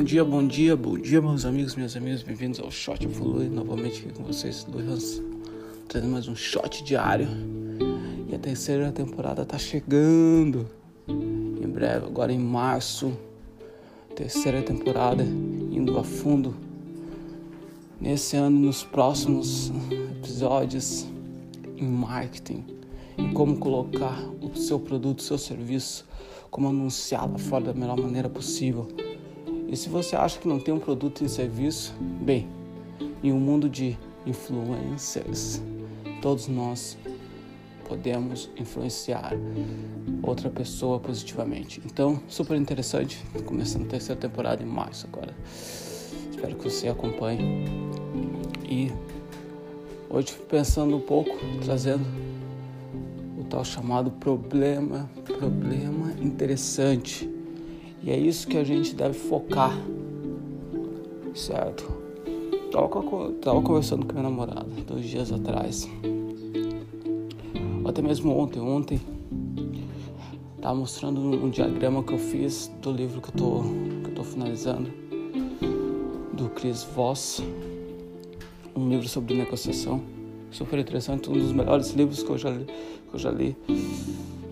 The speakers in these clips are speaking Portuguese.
Bom dia, bom dia, bom dia, meus amigos, minhas amigas, bem-vindos ao Shot Evolui. Novamente aqui com vocês, Luiz trazendo mais um shot diário. E a terceira temporada tá chegando em breve, agora em março. Terceira temporada indo a fundo nesse ano nos próximos episódios em marketing, em como colocar o seu produto, o seu serviço, como anunciar lá fora da melhor maneira possível e se você acha que não tem um produto e serviço, bem, em um mundo de influencers, todos nós podemos influenciar outra pessoa positivamente. Então, super interessante, começando a terceira temporada em março agora. Espero que você acompanhe. E hoje pensando um pouco, trazendo o tal chamado problema, problema interessante e é isso que a gente deve focar, certo? Tava, tava conversando com minha namorada dois dias atrás, até mesmo ontem. Ontem tava mostrando um diagrama que eu fiz do livro que eu tô, que eu tô finalizando, do Chris Voss, um livro sobre negociação, super interessante, um dos melhores livros que eu já li. Que eu já li.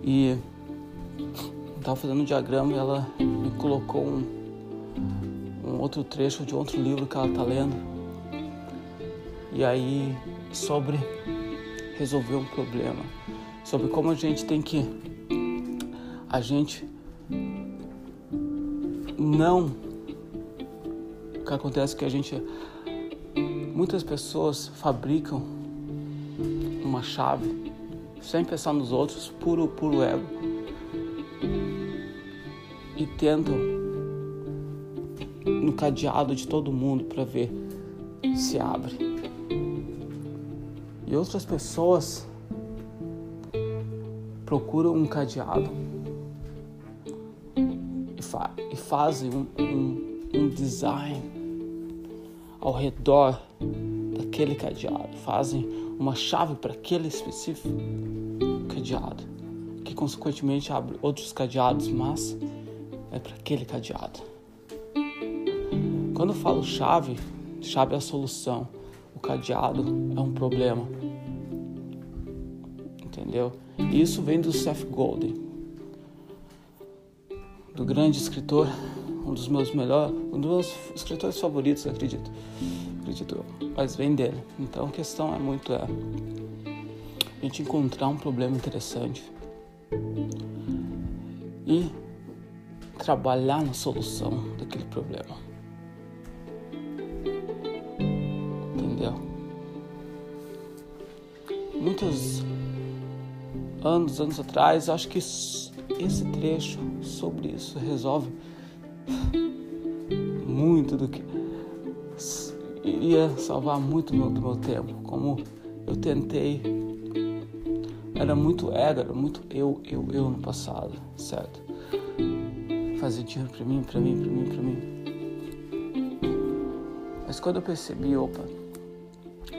E estava fazendo um diagrama e ela colocou um, um outro trecho de outro livro que ela está lendo. E aí, sobre resolver um problema, sobre como a gente tem que. A gente não. O que acontece é que a gente. Muitas pessoas fabricam uma chave sem pensar nos outros, puro, puro ego tentam no cadeado de todo mundo para ver se abre. E outras pessoas procuram um cadeado e, fa e fazem um, um, um design ao redor daquele cadeado, fazem uma chave para aquele específico cadeado, que consequentemente abre outros cadeados, mas é para aquele cadeado. Quando eu falo chave, chave é a solução, o cadeado é um problema. Entendeu? Isso vem do Seth Godin, do grande escritor, um dos meus melhores, um dos meus escritores favoritos, acredito. Acredito, mas vem dele. Então a questão é muito é a gente encontrar um problema interessante e trabalhar na solução daquele problema. Entendeu? Muitos anos, anos atrás, acho que esse trecho sobre isso resolve muito do que iria salvar muito do meu, tempo. Como eu tentei, era muito ego, era muito eu, eu, eu no passado, certo? Fazer dinheiro para mim, para mim, para mim, para mim. Mas quando eu percebi, opa,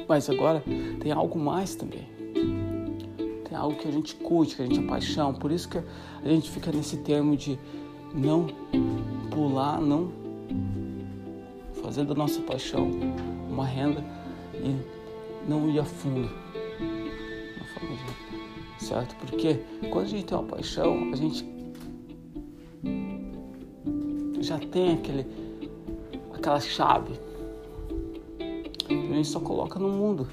mas agora tem algo mais também. Tem algo que a gente curte, que a gente é paixão. Por isso que a gente fica nesse termo de não pular, não fazer da nossa paixão uma renda e não ir a fundo. Certo? Porque quando a gente tem uma paixão, a gente já tem aquele, aquela chave. A gente só coloca no mundo.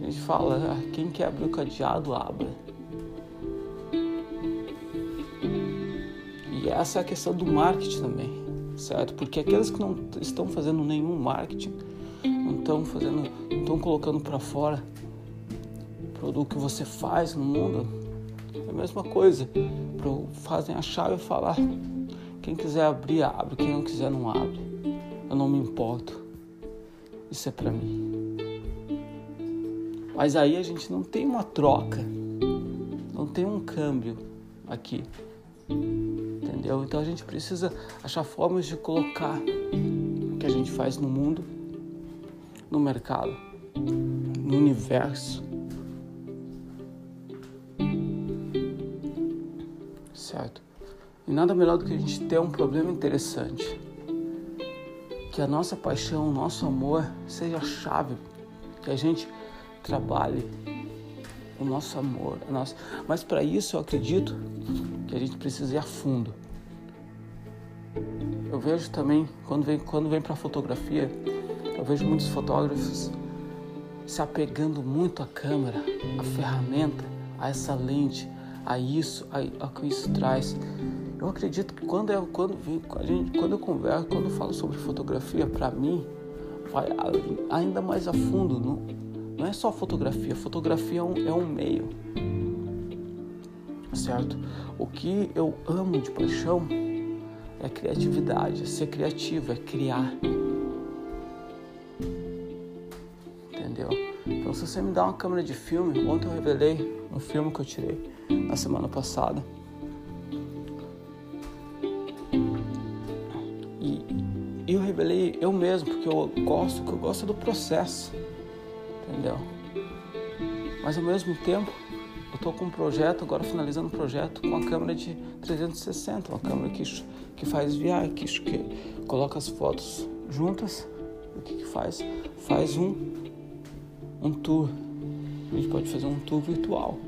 A gente fala, ah, quem quer abrir o cadeado, abra. E essa é a questão do marketing também, certo? Porque aqueles que não estão fazendo nenhum marketing, não estão fazendo, não estão colocando para fora o produto que você faz no mundo, é a mesma coisa. Fazem a chave e falar, quem quiser abrir, abre. Quem não quiser, não abre. Eu não me importo. Isso é para mim. Mas aí a gente não tem uma troca. Não tem um câmbio aqui. Entendeu? Então a gente precisa achar formas de colocar o que a gente faz no mundo, no mercado, no universo. Certo? E nada melhor do que a gente ter um problema interessante que a nossa paixão, o nosso amor seja a chave, que a gente trabalhe o nosso amor, a nossa... mas para isso eu acredito que a gente precisa ir a fundo. Eu vejo também quando vem quando vem para fotografia, eu vejo muitos fotógrafos se apegando muito à câmera, à ferramenta, a essa lente, a isso, a, a que isso traz. Eu acredito que quando eu, quando, gente, quando eu converso, quando eu falo sobre fotografia, para mim, vai ainda mais a fundo. Não, não é só fotografia, fotografia é um, é um meio, certo? O que eu amo de paixão é criatividade, é ser criativo, é criar. Entendeu? Então, se você me dá uma câmera de filme, ontem eu revelei um filme que eu tirei na semana passada. E eu revelei eu mesmo, porque eu gosto, que eu gosto do processo. Entendeu? Mas ao mesmo tempo, eu estou com um projeto, agora finalizando um projeto com a câmera de 360, uma câmera que, que faz VR, que, que coloca as fotos juntas. O que, que faz? Faz um, um tour. A gente pode fazer um tour virtual.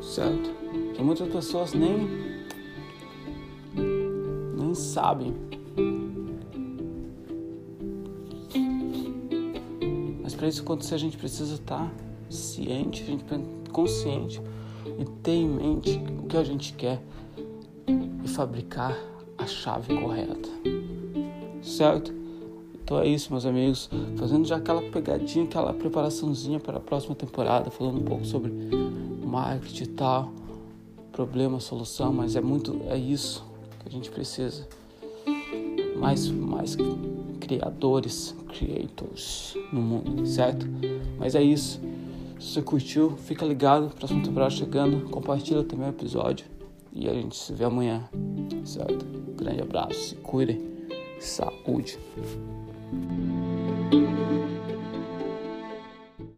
Certo? Que muitas pessoas nem, nem sabem. Mas para isso acontecer, a gente precisa estar tá ciente, a gente consciente e ter em mente o que a gente quer e fabricar a chave correta. Certo? Então é isso, meus amigos. Fazendo já aquela pegadinha, aquela preparaçãozinha para a próxima temporada, falando um pouco sobre marketing e tal, problema, solução, mas é muito é isso que a gente precisa. Mais mais criadores, creators no mundo, certo? Mas é isso. Se você curtiu, fica ligado, próxima temporada chegando, compartilha também o episódio e a gente se vê amanhã, certo? Grande abraço, se cuidem, saúde.